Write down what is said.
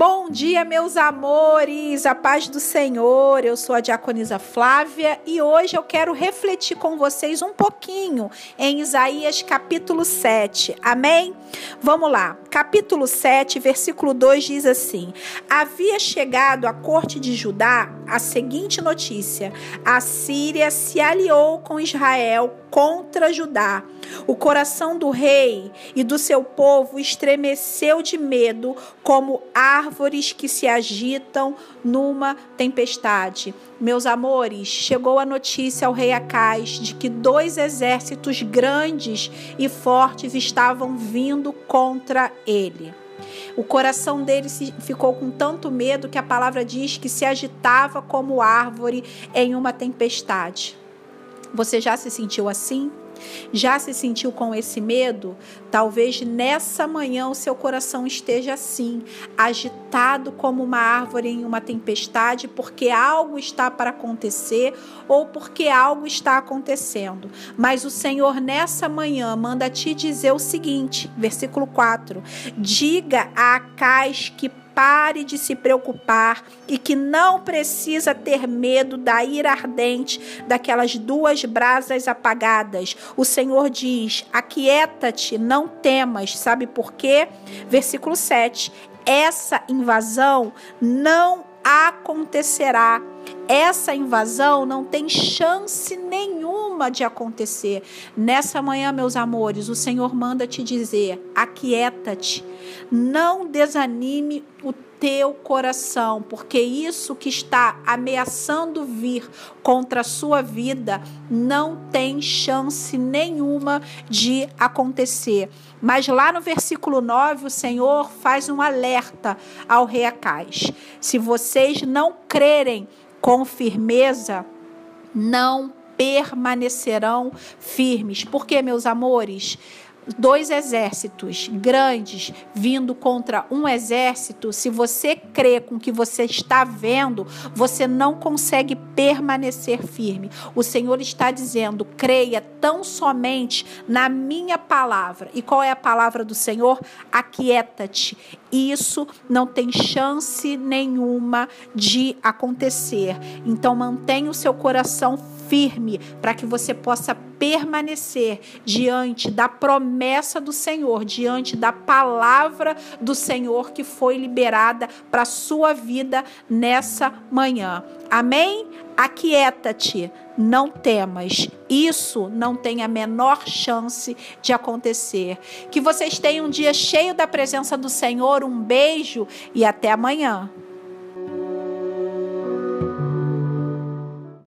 Bom dia, meus amores, a paz do Senhor. Eu sou a diaconisa Flávia e hoje eu quero refletir com vocês um pouquinho em Isaías capítulo 7. Amém? Vamos lá. Capítulo 7, versículo 2 diz assim: Havia chegado à corte de Judá a seguinte notícia: A Síria se aliou com Israel contra Judá. O coração do rei e do seu povo estremeceu de medo, como árvores que se agitam numa tempestade. Meus amores, chegou a notícia ao rei Acais de que dois exércitos grandes e fortes estavam vindo contra ele. O coração dele ficou com tanto medo que a palavra diz que se agitava como árvore em uma tempestade. Você já se sentiu assim? Já se sentiu com esse medo? Talvez nessa manhã o seu coração esteja assim, agitado como uma árvore em uma tempestade, porque algo está para acontecer ou porque algo está acontecendo. Mas o Senhor nessa manhã manda te dizer o seguinte, versículo 4: Diga a Acais que pare de se preocupar e que não precisa ter medo da ira ardente daquelas duas brasas apagadas. O Senhor diz: Aquieta-te, não temas. Sabe por quê? Versículo 7. Essa invasão não acontecerá. Essa invasão não tem chance nenhuma de acontecer. Nessa manhã, meus amores, o Senhor manda te dizer: aquieta-te, não desanime o teu coração, porque isso que está ameaçando vir contra a sua vida não tem chance nenhuma de acontecer. Mas lá no versículo 9, o Senhor faz um alerta ao rei Acais. Se vocês não crerem com firmeza, não permanecerão firmes. Porque, meus amores, dois exércitos grandes vindo contra um exército, se você crê com o que você está vendo, você não consegue permanecer firme. O Senhor está dizendo: creia tão somente na minha palavra. E qual é a palavra do Senhor? Aquieta-te. Isso não tem chance nenhuma de acontecer. Então mantenha o seu coração firme para que você possa permanecer diante da promessa do Senhor, diante da palavra do Senhor que foi liberada para a sua vida nessa manhã. Amém? Aquieta-te, não temas. Isso não tem a menor chance de acontecer. Que vocês tenham um dia cheio da presença do Senhor. Um beijo e até amanhã.